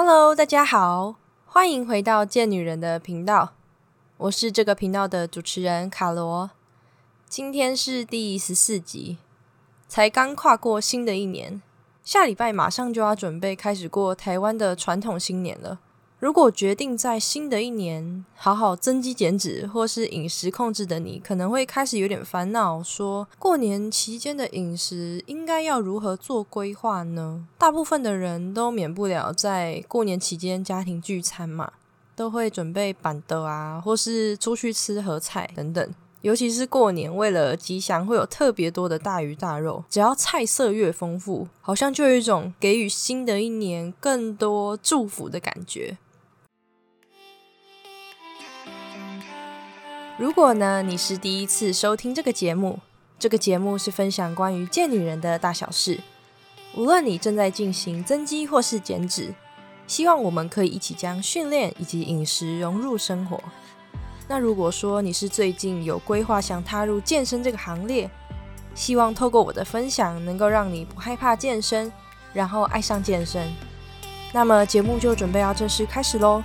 Hello，大家好，欢迎回到贱女人的频道，我是这个频道的主持人卡罗。今天是第十四集，才刚跨过新的一年，下礼拜马上就要准备开始过台湾的传统新年了。如果决定在新的一年好好增肌减脂，或是饮食控制的你，可能会开始有点烦恼，说过年期间的饮食应该要如何做规划呢？大部分的人都免不了在过年期间家庭聚餐嘛，都会准备板豆啊，或是出去吃合菜等等。尤其是过年，为了吉祥，会有特别多的大鱼大肉。只要菜色越丰富，好像就有一种给予新的一年更多祝福的感觉。如果呢，你是第一次收听这个节目，这个节目是分享关于健女人的大小事。无论你正在进行增肌或是减脂，希望我们可以一起将训练以及饮食融入生活。那如果说你是最近有规划想踏入健身这个行列，希望透过我的分享，能够让你不害怕健身，然后爱上健身。那么节目就准备要正式开始喽。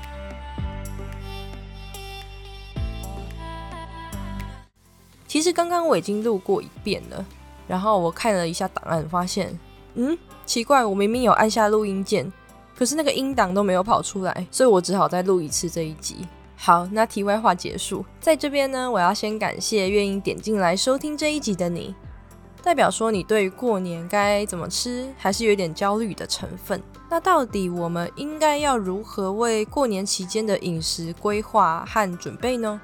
其实刚刚我已经录过一遍了，然后我看了一下档案，发现，嗯，奇怪，我明明有按下录音键，可是那个音档都没有跑出来，所以我只好再录一次这一集。好，那题外话结束，在这边呢，我要先感谢愿意点进来收听这一集的你，代表说你对于过年该怎么吃还是有点焦虑的成分。那到底我们应该要如何为过年期间的饮食规划和准备呢？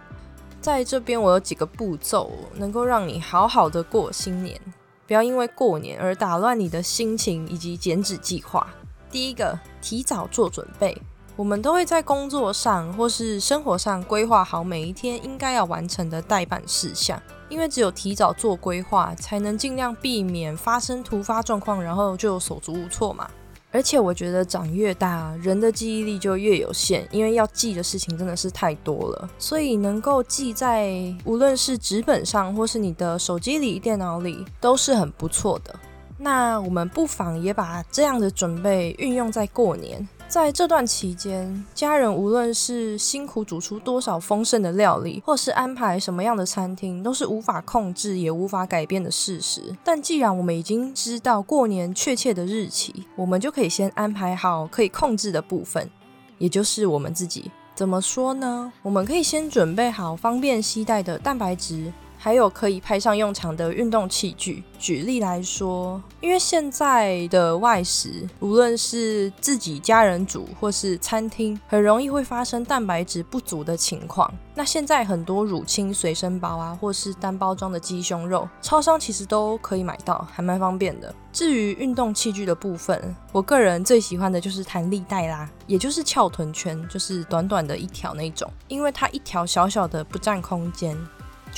在这边，我有几个步骤能够让你好好的过新年，不要因为过年而打乱你的心情以及减脂计划。第一个，提早做准备。我们都会在工作上或是生活上规划好每一天应该要完成的待办事项，因为只有提早做规划，才能尽量避免发生突发状况，然后就手足无措嘛。而且我觉得长越大，人的记忆力就越有限，因为要记的事情真的是太多了。所以能够记在无论是纸本上，或是你的手机里、电脑里，都是很不错的。那我们不妨也把这样的准备运用在过年。在这段期间，家人无论是辛苦煮出多少丰盛的料理，或是安排什么样的餐厅，都是无法控制也无法改变的事实。但既然我们已经知道过年确切的日期，我们就可以先安排好可以控制的部分，也就是我们自己。怎么说呢？我们可以先准备好方便携带的蛋白质。还有可以派上用场的运动器具。举例来说，因为现在的外食，无论是自己家人煮或是餐厅，很容易会发生蛋白质不足的情况。那现在很多乳清随身包啊，或是单包装的鸡胸肉，超商其实都可以买到，还蛮方便的。至于运动器具的部分，我个人最喜欢的就是弹力带啦，也就是翘臀圈，就是短短的一条那种，因为它一条小小的，不占空间。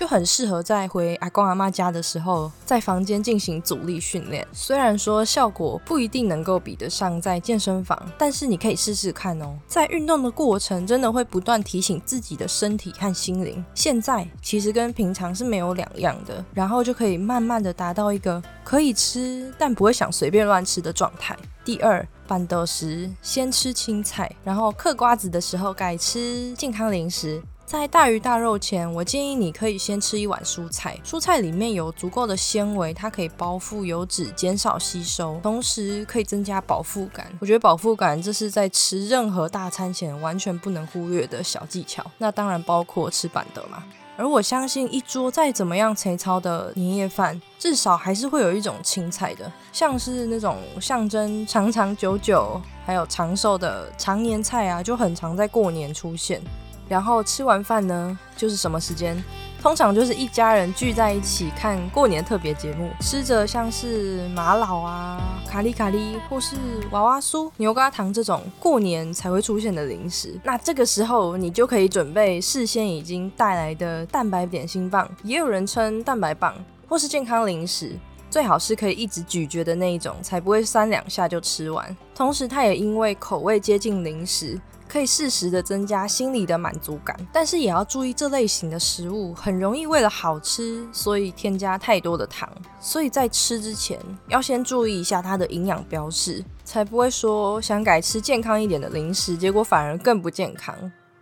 就很适合在回阿公阿妈家的时候，在房间进行阻力训练。虽然说效果不一定能够比得上在健身房，但是你可以试试看哦。在运动的过程，真的会不断提醒自己的身体和心灵，现在其实跟平常是没有两样的。然后就可以慢慢的达到一个可以吃，但不会想随便乱吃的状态。第二，板豆时先吃青菜，然后嗑瓜子的时候改吃健康零食。在大鱼大肉前，我建议你可以先吃一碗蔬菜。蔬菜里面有足够的纤维，它可以包覆油脂，减少吸收，同时可以增加饱腹感。我觉得饱腹感这是在吃任何大餐前完全不能忽略的小技巧。那当然包括吃板的嘛。而我相信，一桌再怎么样粗糙的年夜饭，至少还是会有一种青菜的，像是那种象征长长久久还有长寿的常年菜啊，就很常在过年出现。然后吃完饭呢，就是什么时间？通常就是一家人聚在一起看过年特别节目，吃着像是玛瑙啊、卡里卡里或是娃娃酥、牛轧糖这种过年才会出现的零食。那这个时候你就可以准备事先已经带来的蛋白点心棒，也有人称蛋白棒，或是健康零食，最好是可以一直咀嚼的那一种，才不会三两下就吃完。同时，它也因为口味接近零食。可以适时的增加心理的满足感，但是也要注意这类型的食物很容易为了好吃，所以添加太多的糖。所以在吃之前要先注意一下它的营养标示，才不会说想改吃健康一点的零食，结果反而更不健康。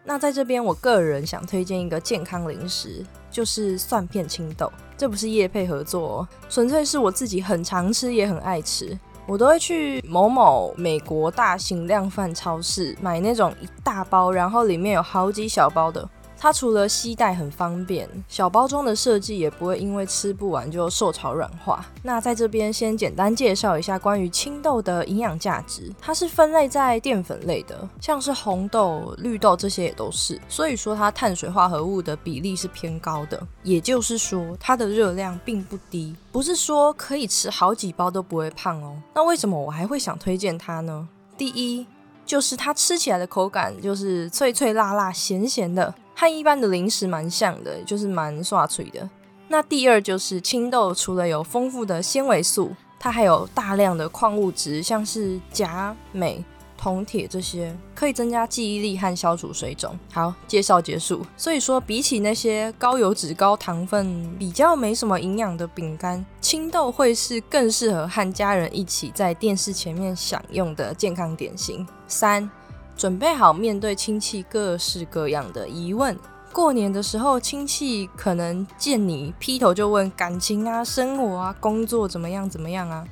那在这边，我个人想推荐一个健康零食，就是蒜片青豆。这不是叶配合作，哦纯粹是我自己很常吃，也很爱吃。我都会去某某美国大型量贩超市买那种一大包，然后里面有好几小包的。它除了携带很方便，小包装的设计也不会因为吃不完就受潮软化。那在这边先简单介绍一下关于青豆的营养价值，它是分类在淀粉类的，像是红豆、绿豆这些也都是，所以说它碳水化合物的比例是偏高的，也就是说它的热量并不低，不是说可以吃好几包都不会胖哦。那为什么我还会想推荐它呢？第一就是它吃起来的口感就是脆脆辣辣、咸咸的。和一般的零食蛮像的，就是蛮刷脆的。那第二就是青豆，除了有丰富的纤维素，它还有大量的矿物质，像是钾、镁、铜、铁这些，可以增加记忆力和消除水肿。好，介绍结束。所以说，比起那些高油脂、高糖分、比较没什么营养的饼干，青豆会是更适合和家人一起在电视前面享用的健康点心。三。准备好面对亲戚各式各样的疑问。过年的时候，亲戚可能见你劈头就问感情啊、生活啊、工作怎么样怎么样啊。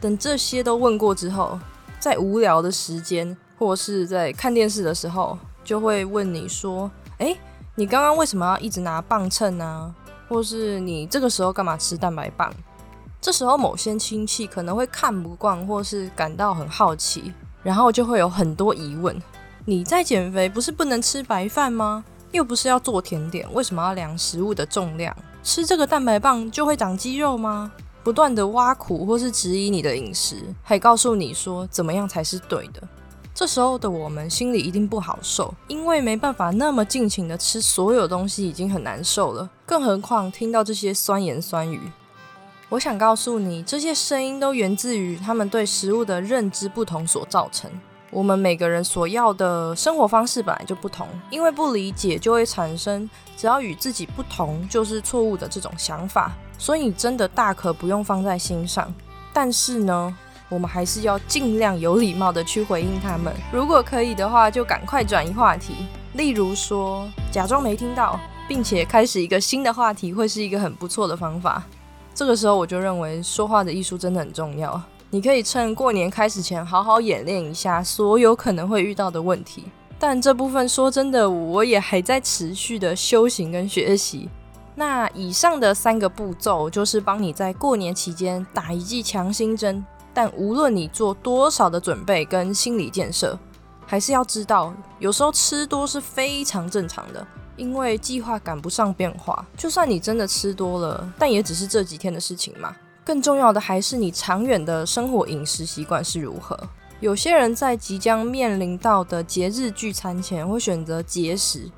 等这些都问过之后，在无聊的时间或是在看电视的时候，就会问你说：“哎，你刚刚为什么要一直拿磅秤呢？或是你这个时候干嘛吃蛋白棒？”这时候，某些亲戚可能会看不惯，或是感到很好奇。然后就会有很多疑问：你在减肥不是不能吃白饭吗？又不是要做甜点，为什么要量食物的重量？吃这个蛋白棒就会长肌肉吗？不断的挖苦或是质疑你的饮食，还告诉你说怎么样才是对的。这时候的我们心里一定不好受，因为没办法那么尽情的吃所有东西已经很难受了，更何况听到这些酸言酸语。我想告诉你，这些声音都源自于他们对食物的认知不同所造成。我们每个人所要的生活方式本来就不同，因为不理解就会产生只要与自己不同就是错误的这种想法。所以你真的大可不用放在心上。但是呢，我们还是要尽量有礼貌的去回应他们。如果可以的话，就赶快转移话题，例如说假装没听到，并且开始一个新的话题，会是一个很不错的方法。这个时候我就认为说话的艺术真的很重要。你可以趁过年开始前好好演练一下所有可能会遇到的问题。但这部分说真的，我也还在持续的修行跟学习。那以上的三个步骤就是帮你在过年期间打一剂强心针。但无论你做多少的准备跟心理建设，还是要知道，有时候吃多是非常正常的。因为计划赶不上变化，就算你真的吃多了，但也只是这几天的事情嘛。更重要的还是你长远的生活饮食习惯是如何。有些人在即将面临到的节日聚餐前，会选择节食，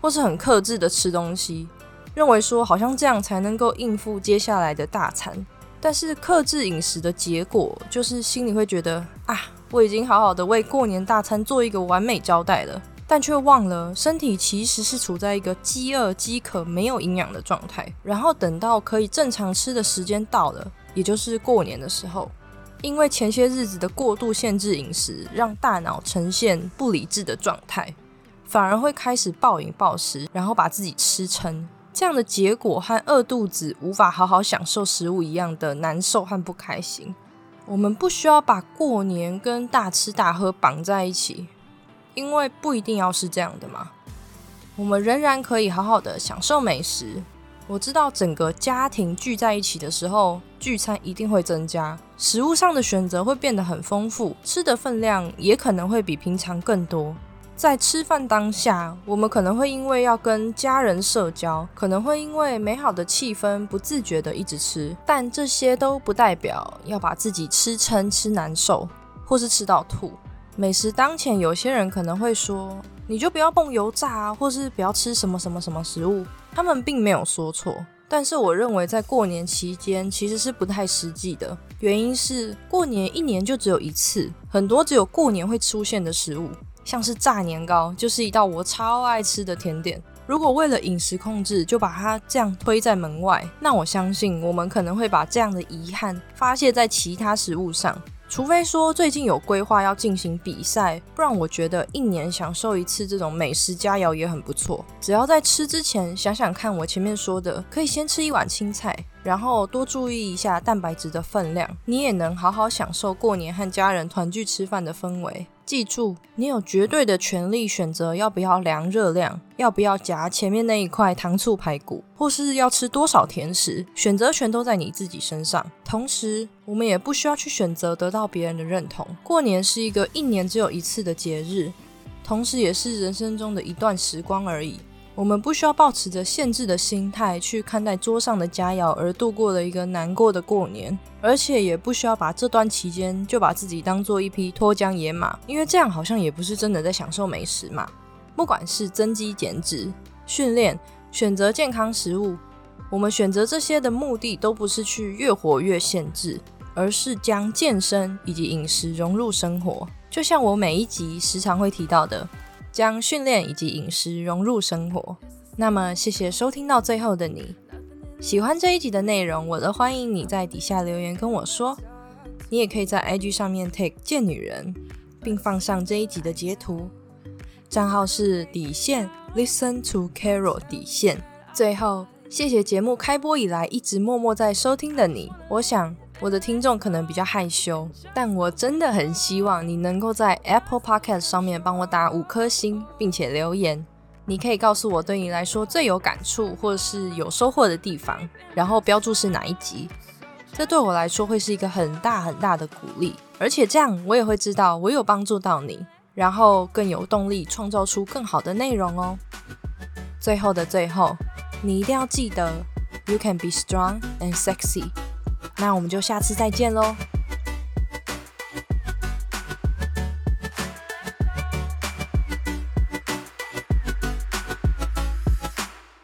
或是很克制的吃东西，认为说好像这样才能够应付接下来的大餐。但是克制饮食的结果，就是心里会觉得啊，我已经好好的为过年大餐做一个完美交代了。但却忘了，身体其实是处在一个饥饿、饥渴、没有营养的状态。然后等到可以正常吃的时间到了，也就是过年的时候，因为前些日子的过度限制饮食，让大脑呈现不理智的状态，反而会开始暴饮暴食，然后把自己吃撑。这样的结果和饿肚子、无法好好享受食物一样的难受和不开心。我们不需要把过年跟大吃大喝绑在一起。因为不一定要是这样的嘛，我们仍然可以好好的享受美食。我知道整个家庭聚在一起的时候，聚餐一定会增加，食物上的选择会变得很丰富，吃的分量也可能会比平常更多。在吃饭当下，我们可能会因为要跟家人社交，可能会因为美好的气氛不自觉的一直吃，但这些都不代表要把自己吃撑、吃难受，或是吃到吐。美食当前，有些人可能会说：“你就不要碰油炸啊，或是不要吃什么什么什么食物。”他们并没有说错，但是我认为在过年期间其实是不太实际的。原因是过年一年就只有一次，很多只有过年会出现的食物，像是炸年糕，就是一道我超爱吃的甜点。如果为了饮食控制就把它这样推在门外，那我相信我们可能会把这样的遗憾发泄在其他食物上。除非说最近有规划要进行比赛，不然我觉得一年享受一次这种美食佳肴也很不错。只要在吃之前想想看，我前面说的，可以先吃一碗青菜，然后多注意一下蛋白质的分量，你也能好好享受过年和家人团聚吃饭的氛围。记住，你有绝对的权利选择要不要量热量，要不要夹前面那一块糖醋排骨，或是要吃多少甜食，选择权都在你自己身上。同时，我们也不需要去选择得到别人的认同。过年是一个一年只有一次的节日，同时也是人生中的一段时光而已。我们不需要抱持着限制的心态去看待桌上的佳肴，而度过了一个难过的过年。而且也不需要把这段期间就把自己当做一匹脱缰野马，因为这样好像也不是真的在享受美食嘛。不管是增肌减脂、训练、选择健康食物，我们选择这些的目的都不是去越活越限制，而是将健身以及饮食融入生活。就像我每一集时常会提到的。将训练以及饮食融入生活。那么，谢谢收听到最后的你。喜欢这一集的内容，我都欢迎你在底下留言跟我说。你也可以在 IG 上面 take 贱女人，并放上这一集的截图。账号是底线 Listen to Carol 底线。最后，谢谢节目开播以来一直默默在收听的你。我想。我的听众可能比较害羞，但我真的很希望你能够在 Apple Podcast 上面帮我打五颗星，并且留言。你可以告诉我对你来说最有感触或是有收获的地方，然后标注是哪一集。这对我来说会是一个很大很大的鼓励，而且这样我也会知道我有帮助到你，然后更有动力创造出更好的内容哦。最后的最后，你一定要记得，You can be strong and sexy。那我们就下次再见喽。